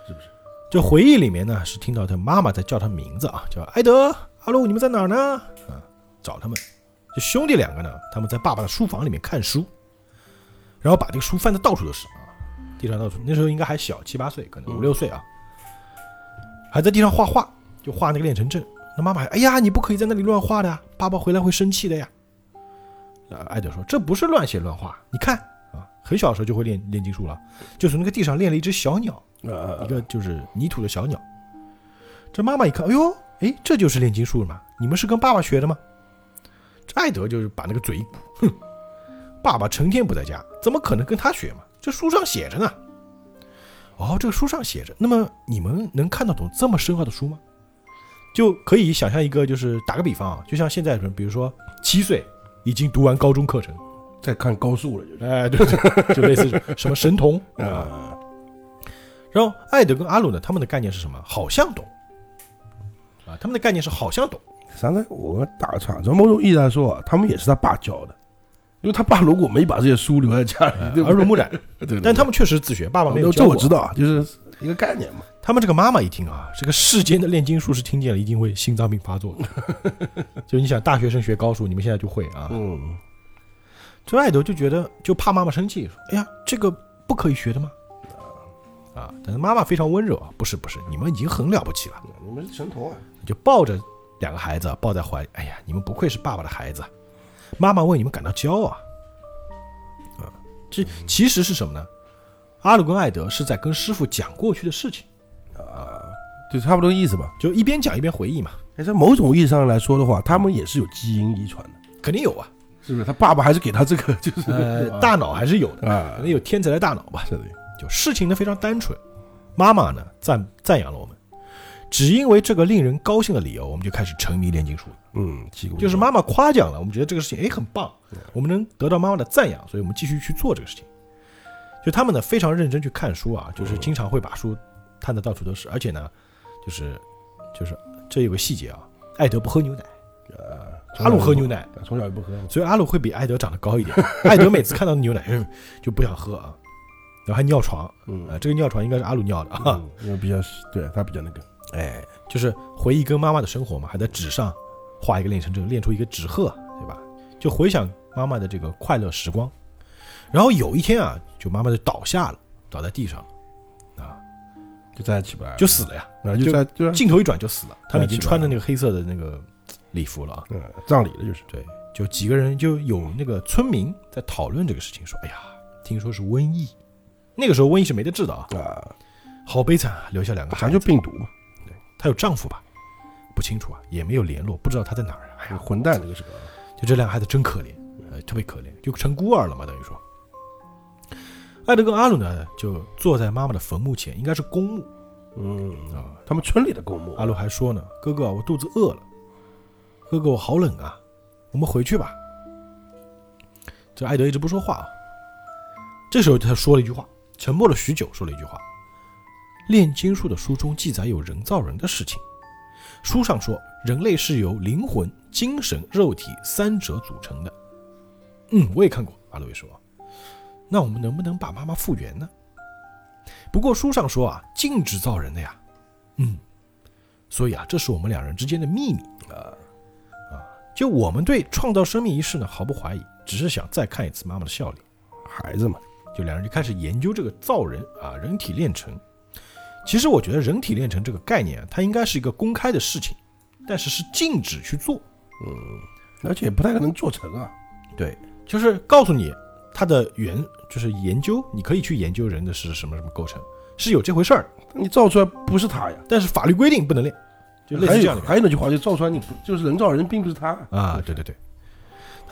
是不是？就回忆里面呢，是听到他妈妈在叫他名字啊，叫艾德、阿鲁，你们在哪儿呢？啊，找他们。这兄弟两个呢，他们在爸爸的书房里面看书，然后把这个书翻的到处都是啊，地上到处。那时候应该还小，七八岁，可能五六岁啊，还在地上画画，就画那个炼成阵。那妈妈，哎呀，你不可以在那里乱画的呀，爸爸回来会生气的呀。呃，艾德说，这不是乱写乱画，你看啊，很小的时候就会练炼金术了，就从那个地上练了一只小鸟。啊一个就是泥土的小鸟。这妈妈一看，哎呦，哎，这就是炼金术嘛？你们是跟爸爸学的吗？这艾德就是把那个嘴一鼓，哼，爸爸成天不在家，怎么可能跟他学嘛？这书上写着呢。哦，这个书上写着，那么你们能看得懂这么深奥的书吗？就可以想象一个，就是打个比方啊，就像现在人，比如说七岁已经读完高中课程，在看高数了，就是哎，对对，就类似什么神童 啊，啊，然后艾德跟阿鲁呢，他们的概念是什么？好像懂啊，他们的概念是好像懂。啥呢我打个岔，从某种意义来说啊，他们也是他爸教的，因为他爸如果没把这些书留在家里，耳濡目染，对对，但他们确实自学，爸爸没有这教这我知道啊，就是一个概念嘛。他们这个妈妈一听啊，这个世间的炼金术是听见了，一定会心脏病发作的。就你想，大学生学高数，你们现在就会啊。嗯，这艾德就觉得就怕妈妈生气，说：“哎呀，这个不可以学的吗？”啊，但是妈妈非常温柔啊，不是不是，你们已经很了不起了，你们是神童啊，就抱着两个孩子抱在怀里，哎呀，你们不愧是爸爸的孩子，妈妈为你们感到骄傲啊！啊，这其实是什么呢？阿鲁跟艾德是在跟师傅讲过去的事情，啊就差不多意思吧。就一边讲一边回忆嘛，哎，在某种意义上来说的话，他们也是有基因遗传的，肯定有啊，是不是？他爸爸还是给他这个，就是呃，大脑还是有的，啊可能有天才的大脑吧。是的，就事情呢非常单纯，妈妈呢赞赞扬了我们，只因为这个令人高兴的理由，我们就开始沉迷炼金术了。嗯，就是妈妈夸奖了，我们觉得这个事情哎很棒，我们能得到妈妈的赞扬，所以我们继续去做这个事情。就他们呢非常认真去看书啊，就是经常会把书摊的到处都是，而且呢，就是就是这有个细节啊，艾德不喝牛奶，呃，阿鲁喝牛奶，从小就不喝，所以阿鲁会比艾德长得高一点。艾德每次看到牛奶嗯就不想喝啊，然后还尿床，嗯啊，这个尿床应该是阿鲁尿的啊。嗯，因为比较对他比较那个，哎，就是回忆跟妈妈的生活嘛，还在纸上画一个练成阵，练出一个纸鹤，对吧？就回想妈妈的这个快乐时光。然后有一天啊，就妈妈就倒下了，倒在地上了，啊，就再也起不来了，就死了呀。啊就在就镜头一转就死了，他们已经穿着那个黑色的那个礼服了啊。嗯葬礼了就是，对，就几个人就有那个村民在讨论这个事情，说：“哎呀，听说是瘟疫，那个时候瘟疫是没得治的啊，啊，好悲惨啊，留下两个孩咱子。就病毒嘛，她有丈夫吧？不清楚啊，也没有联络，不知道她在哪儿啊。哎呀，混蛋这个是个，就这两个孩子真可怜，呃，特别可怜，就成孤儿了嘛，等于说。艾德跟阿鲁呢，就坐在妈妈的坟墓前，应该是公墓嗯啊。他们村里的公墓阿鲁还说呢：“哥哥，我肚子饿了，哥哥，我好冷啊，我们回去吧。”这艾德一直不说话啊。这时候他说了一句话，沉默了许久，说了一句话：“炼金术的书中记载有人造人的事情，书上说人类是由灵魂、精神、肉体三者组成的。”嗯，我也看过。阿鲁也说：“那我们能不能把妈妈复原呢？”不过书上说啊，禁止造人的呀。嗯，所以啊，这是我们两人之间的秘密啊啊！就我们对创造生命一事呢毫不怀疑，只是想再看一次妈妈的笑脸。孩子嘛，就两人就开始研究这个造人啊，人体炼成。其实我觉得人体炼成这个概念啊，它应该是一个公开的事情，但是是禁止去做。嗯而且不太可能做成啊，对，就是告诉你它的原，就是研究，你可以去研究人的是什么什么构成，是有这回事儿，你造出来不是他呀，但是法律规定不能练，就类似这样的。还有那句话，就造出来你不就是人造人，并不是他。啊，对对对，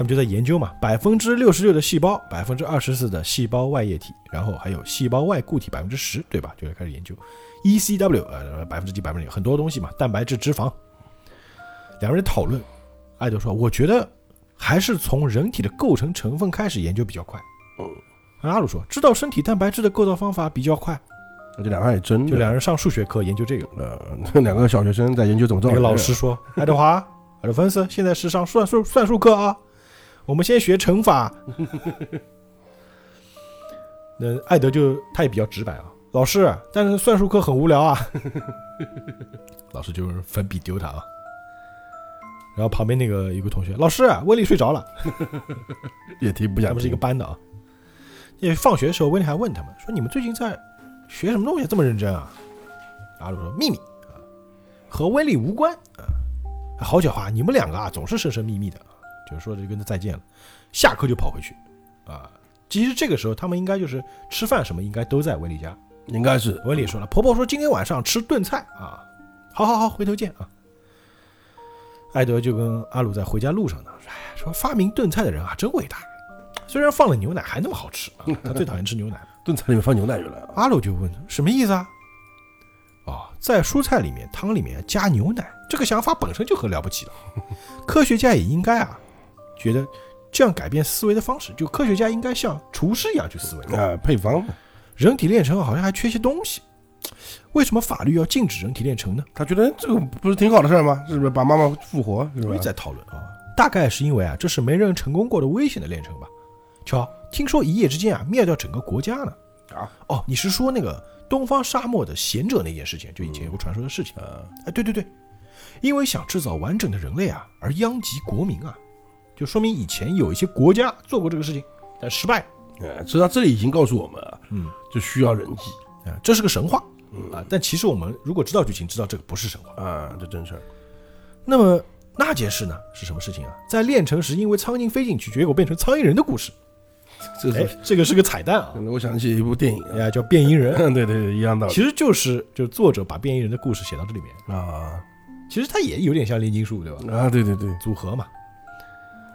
他们就在研究嘛，百分之六十六的细胞，百分之二十四的细胞外液体，然后还有细胞外固体百分之十，对吧？就开始研究 ECW，呃，百分之几百分之几很多东西嘛，蛋白质、脂肪。两个人讨论，艾德说：“我觉得还是从人体的构成成分开始研究比较快。”嗯，阿鲁说：“知道身体蛋白质的构造方法比较快。这两个也真的，就两人上数学课研究这个。呃，两个小学生在研究怎么造那个老师说：“爱德华，爱德芬斯，现在是上算术算术课啊，我们先学乘法。”那艾德就他也比较直白啊，老师，但是算术课很无聊啊。老师就是粉笔丢他啊。然后旁边那个有个同学，老师，威力睡着了。也听不想他们是一个班的啊。因为放学的时候，威力还问他们说：“你们最近在学什么东西，这么认真啊？”阿鲁说：“秘密啊，和威力无关啊。”好狡猾，你们两个啊，总是神神秘秘的啊，就是说着就跟他再见了，下课就跑回去啊。其实这个时候他们应该就是吃饭什么，应该都在威利家。应该是威利说了，婆婆说今天晚上吃炖菜啊，好好好，回头见啊。艾德就跟阿鲁在回家路上呢，说哎，说发明炖菜的人啊，真伟大。虽然放了牛奶还那么好吃啊，他最讨厌吃牛奶。炖菜里面放牛奶原来啊阿鲁就问什么意思啊？哦，在蔬菜里面、汤里面加牛奶，这个想法本身就很了不起了。科学家也应该啊，觉得这样改变思维的方式，就科学家应该像厨师一样去思维。啊，配方嘛，人体炼成好像还缺些东西，为什么法律要禁止人体炼成呢？他觉得这个不是挺好的事儿吗？是不是把妈妈复活是吧我也？在讨论啊，大概是因为啊，这是没人成功过的危险的炼成吧。瞧，听说一夜之间啊，灭掉整个国家呢。啊，哦，你是说那个东方沙漠的贤者那件事情，就以前有个传说的事情。呃，哎，对对对，因为想制造完整的人类啊，而殃及国民啊，就说明以前有一些国家做过这个事情，但失败。呃，实际上这里已经告诉我们啊，嗯，就需要人机啊，这是个神话啊，但其实我们如果知道剧情，知道这个不是神话。啊，这真事儿。那么那件事呢，是什么事情啊？在炼成时，因为苍蝇飞进去，结果变成苍蝇人的故事。这这个是个彩蛋啊，我想起一部电影啊呀，叫变蝇人。啊，对对对，一样道理其实就是就是作者把变异人的故事写到这里面，啊其实它也有点像炼金术，对吧？啊，对对对，组合嘛。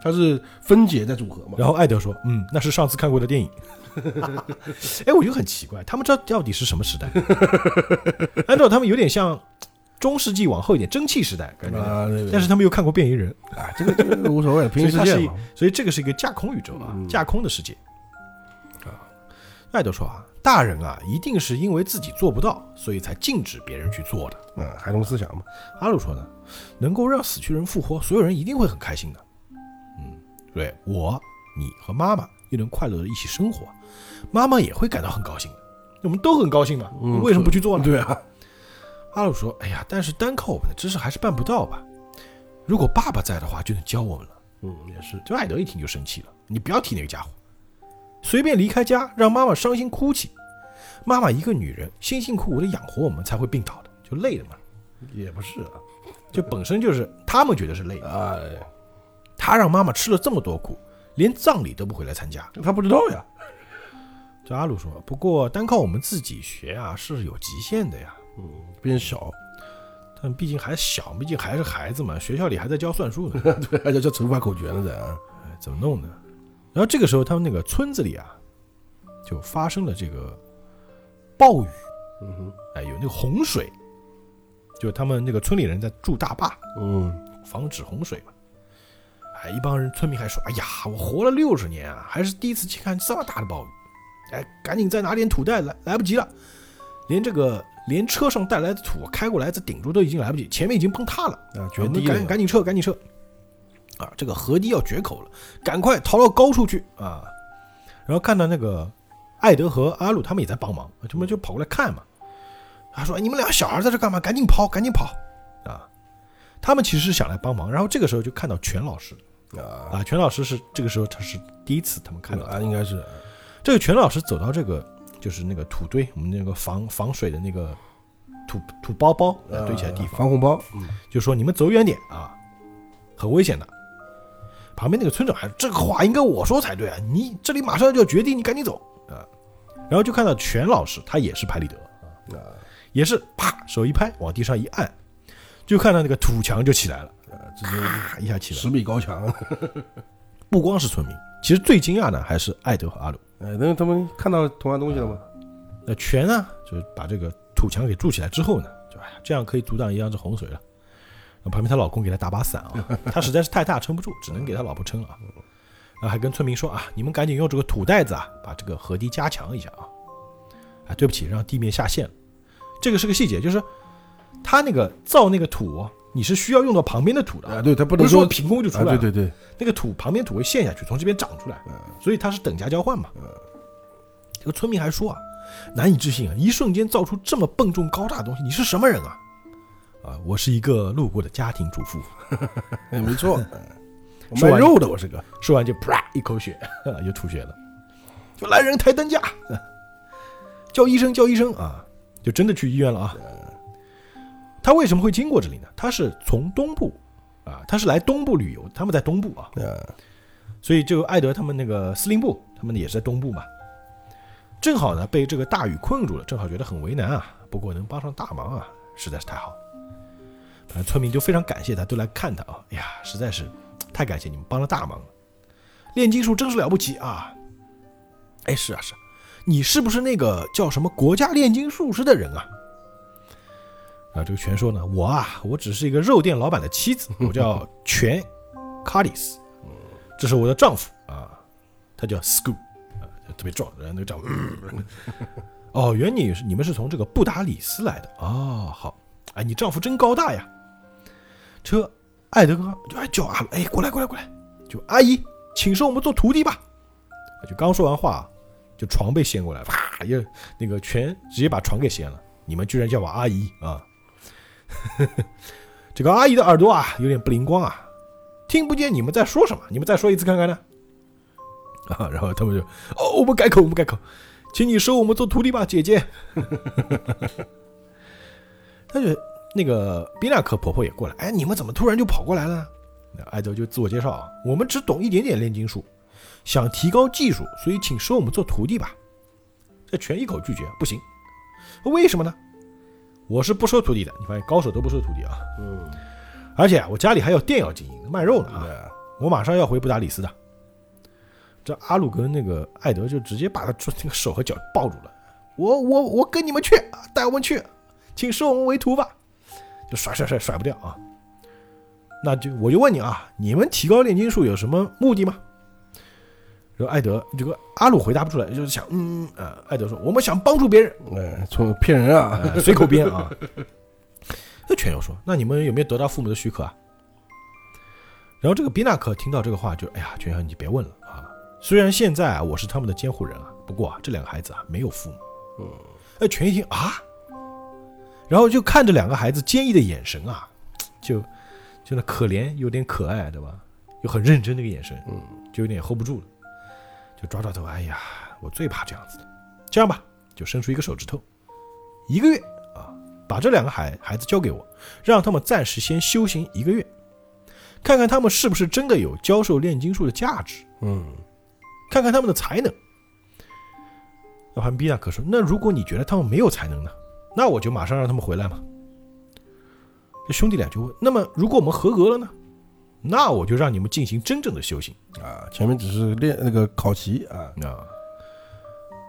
它是分解再组合嘛。然后艾德说：“嗯，那是上次看过的电影。”哎，我就很奇怪，他们这到底是什么时代？按照他们有点像中世纪往后一点蒸汽时代感觉，啊，对对但是他们又看过变异人，啊，这个这个无所谓，所平行世界嘛。所以这个是一个架空宇宙啊，嗯架空的世界啊。艾德说啊，大人啊，一定是因为自己做不到，所以才禁止别人去做的。嗯，孩童思想嘛。阿鲁说呢，能够让死去人复活，所有人一定会很开心的。嗯，对我、你和妈妈又能快乐的一起生活，妈妈也会感到很高兴的。我们都很高兴嘛，嗯为什么不去做呢？对啊，阿鲁说：“哎呀，但是单靠我们的知识还是办不到吧？如果爸爸在的话，就能教我们了。嗯，也是。”就艾德一听就生气了：“你不要提那个家伙，随便离开家，让妈妈伤心哭泣。妈妈一个女人，辛辛苦苦的养活我们，才会病倒的，就累的嘛。也不是啊，就本身就是他们觉得是累的。哎，他让妈妈吃了这么多苦，连葬礼都不回来参加。他不知道呀。这阿鲁说：“不过单靠我们自己学啊是有极限的呀。嗯，变小，但毕竟还小，毕竟还是孩子嘛，学校里还在教算术呢，对，还在教乘法口诀呢，在啊。哎怎么弄呢？”然后这个时候，他们那个村子里啊，就发生了这个暴雨，嗯哼，哎，有那个洪水，就他们那个村里人在筑大坝，嗯，防止洪水嘛。哎，一帮人村民还说：“哎呀，我活了六十年啊，还是第一次去看这么大的暴雨。哎，赶紧再拿点土袋来，来不及了，连这个连车上带来的土开过来再顶住都已经来不及，前面已经崩塌了。啊，我们赶决堤了，赶紧撤，赶紧撤！啊，这个河堤要决口了，赶快逃到高处去啊！然后看到那个艾德和阿鲁他们也在帮忙，他们就跑过来看嘛。他说：“哎你们俩小孩在这干嘛？赶紧跑，赶紧跑！”啊，他们其实是想来帮忙。然后这个时候就看到全老师啊。啊，全老师是这个时候他是第一次他们看到他。啊，应该是。这个全老师走到这个就是那个土堆，我们那个防防水的那个土土包包呃堆起来的地方，防洪包，嗯就说你们走远点啊，很危险的。旁边那个村长还这个话应该我说才对啊，你这里马上就要决定，你赶紧走啊。然后就看到全老师，他也是拍立得，啊，也是啪手一拍往地上一按，就看到那个土墙就起来了，啊直接啪一下起来十。米高墙，不光是村民，其实最惊讶的还是艾德和阿鲁。哎，那他们看到同样东西了吗？那全呢，就是把这个土墙给筑起来之后呢，就哎呀，这样可以阻挡一样子洪水了。然后旁边她老公给她打把伞啊，她实在是太大撑不住，只能给她老婆撑了啊。然后还跟村民说啊，你们赶紧用这个土袋子啊，把这个河堤加强一下啊。啊，对不起，让地面下陷了。这个是个细节，就是他那个造那个土，你是需要用到旁边的土的啊，对它不能说说凭空就出啊，来了。对对对，那个土旁边土会陷下去，从这边长出来，所以它是等价交换嘛。这个村民还说啊，难以置信啊，一瞬间造出这么笨重高大的东西，你是什么人啊？啊，我是一个路过的家庭主妇。哎，没错，卖肉的，我是个，说完就啪一口血，又吐血了，就来人抬担架，叫医生叫医生啊，就真的去医院了啊。他为什么会经过这里呢？他是从东部啊，他是来东部旅游，他们在东部啊，呃，所以就艾德他们那个司令部，他们也是在东部嘛，正好呢被这个大雨困住了，正好觉得很为难啊。不过能帮上大忙啊，实在是太好。反正村民就非常感谢他，都来看他啊。哎呀，实在是太感谢你们帮了大忙了。炼金术真是了不起啊！哎，是啊是啊，你是不是那个叫什么国家炼金术师的人啊？啊，这个全说呢，我啊，我只是一个肉店老板的妻子，我叫全卡里斯，这是我的丈夫啊，他叫 Scoop 啊，特别壮，然后那个丈夫，哦，原你你们是从这个布达里斯来的哦，好，哎，你丈夫真高大呀。车艾德哥就哎叫阿，哎，过来过来过来，就阿姨，请收我们做徒弟吧。就刚说完话，就床被掀过来，啪，又那个全直接把床给掀了。你们居然叫我阿姨啊！这个阿姨的耳朵啊，有点不灵光啊，听不见你们在说什么。你们再说一次看看呢？啊，然后他们就哦，我们改口，我们改口，请你收我们做徒弟吧，姐姐。他就那个比纳克婆婆也过来，哎，你们怎么突然就跑过来了呢？那艾德就自我介绍啊，我们只懂一点点炼金术，想提高技术，所以请收我们做徒弟吧。这全一口拒绝，不行。为什么呢？我是不收徒弟的。你发现高手都不收徒弟啊？嗯，而且我家里还有店要经营，卖肉呢啊，我马上要回布达里斯的。这阿鲁跟那个艾德就直接把他那个手和脚抱住了。我我我跟你们去，带我们去，请收我们为徒吧。就甩甩甩甩不掉啊！那就我就问你啊，你们提高炼金术有什么目的吗？然后艾德这个阿鲁回答不出来，就是想嗯呃，艾德说我们想帮助别人，哎，从骗人啊，呃随口编啊。那全友说：“那你们有没有得到父母的许可啊？”然后这个比纳克听到这个话就，哎呀，全友你别问了啊。虽然现在啊我是他们的监护人啊，不过啊这两个孩子啊没有父母。嗯，哎，全一听啊，然后就看着两个孩子坚毅的眼神啊，就就那可怜有点可爱，对吧？又很认真那个眼神，嗯，就有点 hold 不住了，抓抓头，哎呀，我最怕这样子的。这样吧，就伸出一个手指头，一个月啊，把这两个孩孩子交给我，让他们暂时先修行一个月，看看他们是不是真的有教授炼金术的价值，嗯，看看他们的才能。那潘比纳克说：“那如果你觉得他们没有才能呢？那我就马上让他们回来嘛。”这兄弟俩就问：“那么如果我们合格了呢？那我就让你们进行真正的修行。”啊，前面只是练那个考级啊，啊，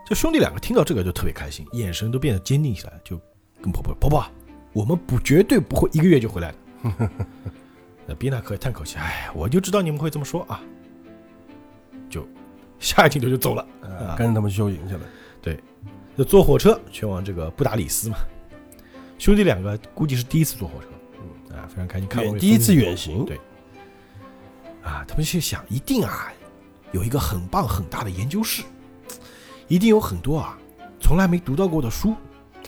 这兄弟两个听到这个就特别开心，眼神都变得坚定起来，就跟婆婆婆婆，我们不绝对不会一个月就回来的。那比纳克叹口气，哎，我就知道你们会这么说啊，就下一镜头就走了，啊，跟着他们修行去了，对。就坐火车前往这个布达里斯嘛。兄弟两个估计是第一次坐火车，嗯。啊，非常开心，看完远第一次远行，对啊，他们就想，一定啊，有一个很棒很大的研究室，一定有很多啊从来没读到过的书。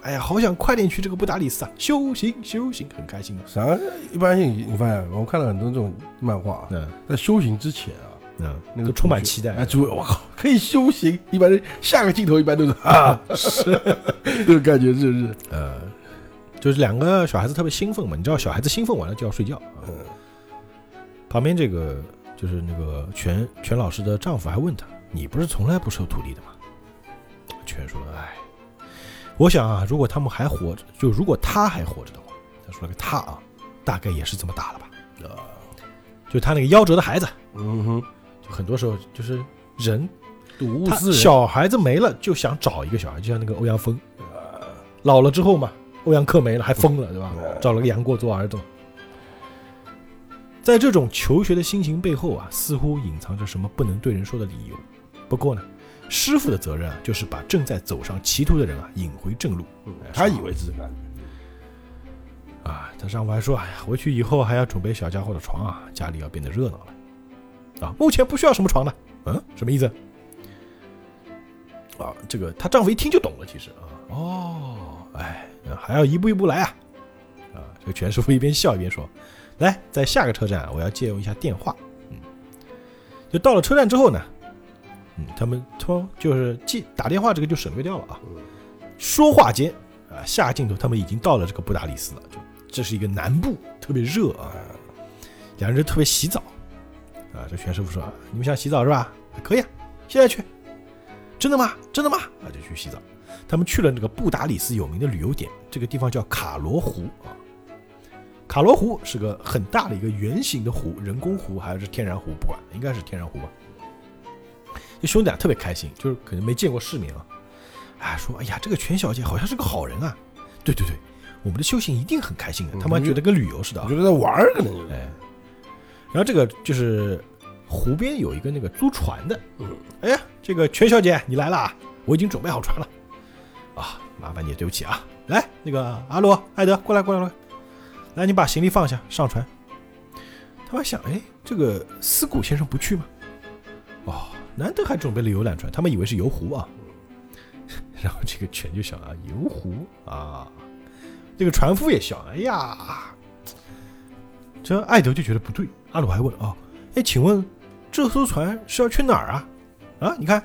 哎呀，好想快点去这个布达里斯啊，修行修行，很开心啊。啥？一般性你发现，我们看了很多这种漫画啊，嗯在修行之前啊，嗯，那个都充满期待哎，主我靠，可以修行，一般人下个镜头一般都是啊，是这种感觉，是不是？呃，就是两个小孩子特别兴奋嘛，你知道小孩子兴奋完了就要睡觉。嗯旁边这个就是那个全全老师的丈夫还问他：“你不是从来不收徒弟的吗？”全说：“哎，我想啊，如果他们还活着，就如果他还活着的话，他说了个他啊，大概也是这么打了吧？啊，就他那个夭折的孩子，嗯哼，就很多时候就是人，睹物思人，小孩子没了就想找一个小孩，就像那个欧阳锋，老了之后嘛，欧阳克没了还疯了，对吧？找了个杨过做儿子。在这种求学的心情背后啊，似乎隐藏着什么不能对人说的理由。不过呢，师傅的责任啊，就是把正在走上歧途的人啊引回正路。嗯他以为是这个，啊，他丈夫还说：“哎呀，回去以后还要准备小家伙的床啊，家里要变得热闹了。啊，目前不需要什么床的。嗯，什么意思？啊，这个她丈夫一听就懂了，其实啊，哦，哎，还要一步一步来啊。啊，这个全师傅一边笑一边说：“来，在下个车站啊我要借用一下电话。”嗯，就到了车站之后呢，嗯，他们通就是记打电话这个就省略掉了啊。说话间啊，下镜头他们已经到了这个布达里斯了，就这是一个南部，特别热啊，两人特别洗澡啊。这全师傅说：“啊你们想洗澡是吧？可以啊，现在去。真的吗？真的吗？啊，就去洗澡。他们去了那个布达里斯有名的旅游点，这个地方叫卡罗湖啊。卡罗湖是个很大的一个圆形的湖，人工湖还是天然湖，不管，应该是天然湖吧。这兄弟啊特别开心，就是可能没见过世面啊，哎，说哎呀，这个全小姐好像是个好人啊。对对对，我们的修行一定很开心的，他们觉得跟旅游似的啊我。觉得在玩儿可能就是，哎，然后这个就是湖边有一个那个租船的，嗯，哎呀，这个全小姐你来了啊，我已经准备好船了，啊，麻烦你，对不起啊，来，那个阿罗、艾德过来过来过来，来，你把行李放下，上船。他们想，哎，这个思古先生不去吗？哦，难得还准备了游览船，他们以为是游湖啊。然后这个犬就想啊，游湖啊，这个船夫也想，哎呀，这艾德就觉得不对，阿鲁还问哦，哎，请问这艘船是要去哪儿啊？啊，你看，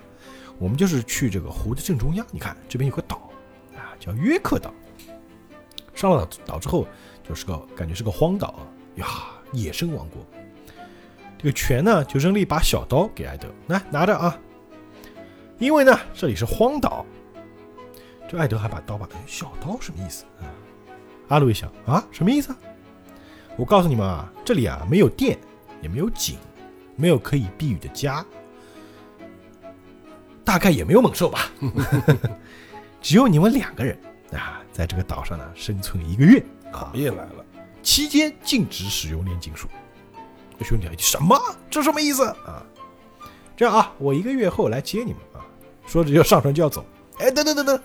我们就是去这个湖的正中央，你看这边有个岛啊，叫约克岛。上了岛岛之后，就是个感觉是个荒岛啊，呀，野生王国。这个犬呢，就扔了一把小刀给艾德，来拿着啊，因为呢这里是荒岛。这艾德还把刀把，小刀什么意思啊？阿鲁一想啊，什么意思啊？我告诉你们啊，这里啊没有电，也没有井，没有可以避雨的家，大概也没有猛兽吧。只有你们两个人啊，在这个岛上呢生存一个月啊，也来了，期间禁止使用炼金术。这兄弟啊，什么？这什么意思啊？这样啊，我一个月后来接你们啊。说着就上船就要走。哎，等等等等。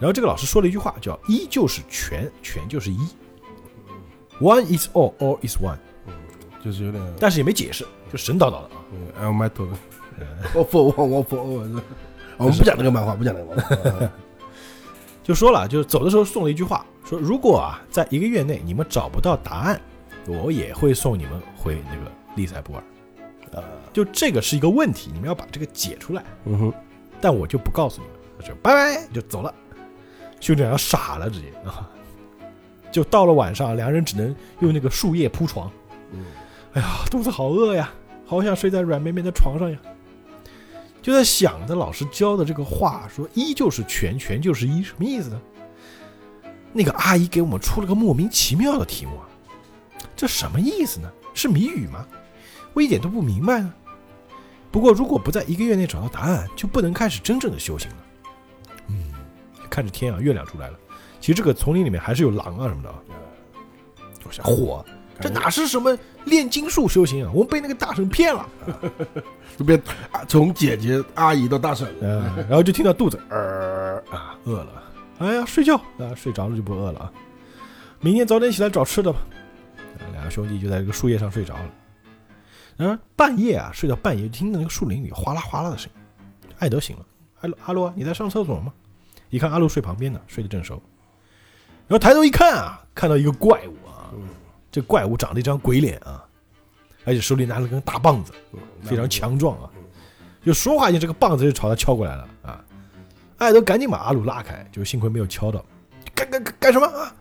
然后这个老师说了一句话，叫“一就是全，全就是一 ”，one is all, all is one。就是有点，但是也没解释，就神叨叨的啊。嗯，哎，我买头了，我不我我不我，我们不讲那个漫画，不讲那个漫画，就说了，就是走的时候送了一句话，说如果啊，在一个月内你们找不到答案，我也会送你们回那个利塞布尔。呃，就这个是一个问题，你们要把这个解出来，嗯哼，但我就不告诉你们，他就拜拜就走了。兄弟俩傻了，直接啊！就到了晚上，两人只能用那个树叶铺床。嗯，哎呀，肚子好饿呀，好想睡在软绵绵的床上呀。就在想着老师教的这个话，说一就是全，全就是一，什么意思呢？那个阿姨给我们出了个莫名其妙的题目啊，这什么意思呢？是谜语吗？我一点都不明白呢。不过如果不在一个月内找到答案，就不能开始真正的修行了。嗯，看着天啊，月亮出来了。其实这个丛林里面还是有狼啊什么的啊。我想火，这哪是什么炼金术修行啊？我们被那个大婶骗了。这边啊，从姐姐阿姨到大婶了，嗯，然后就听到肚子呃啊饿了，哎呀睡觉啊睡着了就不饿了啊，明天早点起来找吃的吧。啊两个兄弟就在这个树叶上睡着了，然后半夜啊睡到半夜，听到那个树林里哗啦哗啦的声音。艾德醒了，阿阿鲁啊你在上厕所吗？一看阿鲁睡旁边呢，睡得正熟，然后抬头一看啊，看到一个怪物啊，这怪物长了一张鬼脸啊，而且手里拿了根大棒子，非常强壮啊。就说话间，这个棒子就朝他敲过来了啊！艾德赶紧把阿鲁拉开，就幸亏没有敲到。干干干干什么啊？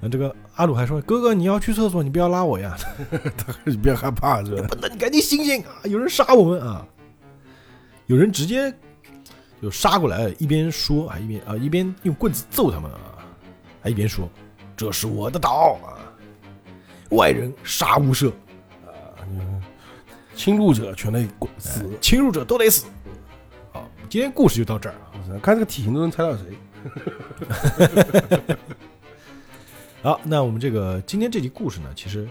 那这个阿鲁还说：“哥哥，你要去厕所，你不要拉我呀！你别害怕是吧？笨蛋，你赶紧醒醒啊！有人杀我们啊！有人直接就杀过来，一边说啊，一边啊，一边用棍子揍他们啊，还一边说：这是我的岛啊！外人杀无赦，侵入者全得滚死。侵入者都得死。好，今天故事就到这儿啊。看这个体型都能猜到谁。好，那我们这个今天这集故事呢，其实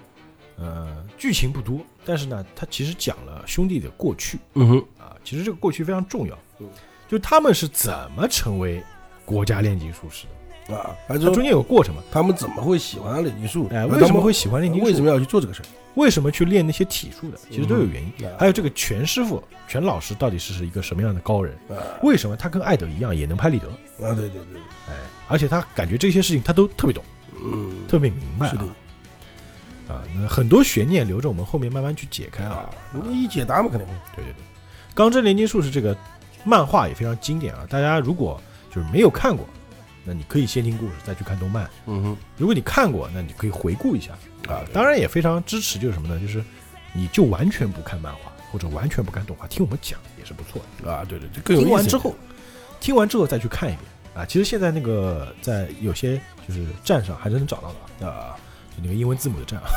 呃，剧情不多，但是呢，它其实讲了兄弟的过去嗯哼，啊，其实这个过去非常重要嗯，就他们是怎么成为国家炼金术师的，啊，还说它中间有个过程嘛，他们怎么会喜欢炼金术？哎，啊为什么会喜欢炼金术？为什么要去做这个事儿？为什么去练那些体术的？其实都有原因。嗯还有这个全师傅、全老师到底是一个什么样的高人？啊为什么他跟艾德一样也能拍立得？啊，对对对，哎，而且他感觉这些事情他都特别懂，嗯，特别明白、啊。是的啊，那很多悬念留着我们后面慢慢去解开啊啊。，你一解答嘛，肯定会。对对对，《钢之炼金术是》这个漫画也非常经典啊。大家如果就是没有看过，那你可以先听故事再去看动漫；嗯哼，如果你看过，那你可以回顾一下啊。当然也非常支持，就是什么呢？就是你就完全不看漫画或者完全不看动画，听我们讲也是不错的。啊，对对，这更有意思。听完之后，听完之后再去看一遍啊。其实现在那个在有些就是站上还是能找到的啊，就那个英文字母的站啊，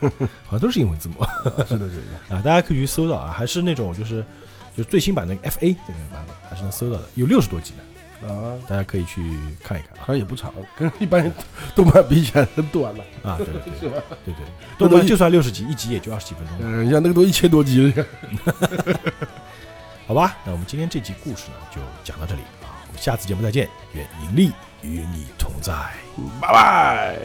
好像都是英文字母啊。是的，是的，大家可以去搜到啊，还是那种就是就最新版的 FA 这个版本，还是能搜到的，有六十多集呢，啊，大家可以去看一看好像也不长，跟一般动漫比起来很短了。啊。啊，对对对？对对，动漫就算六十集，一集也就二十几分钟，嗯，你像那个都一千多集了，好吧？那我们今天这集故事呢，就讲到这里啊，我们下次节目再见，愿盈利与你同在。拜拜。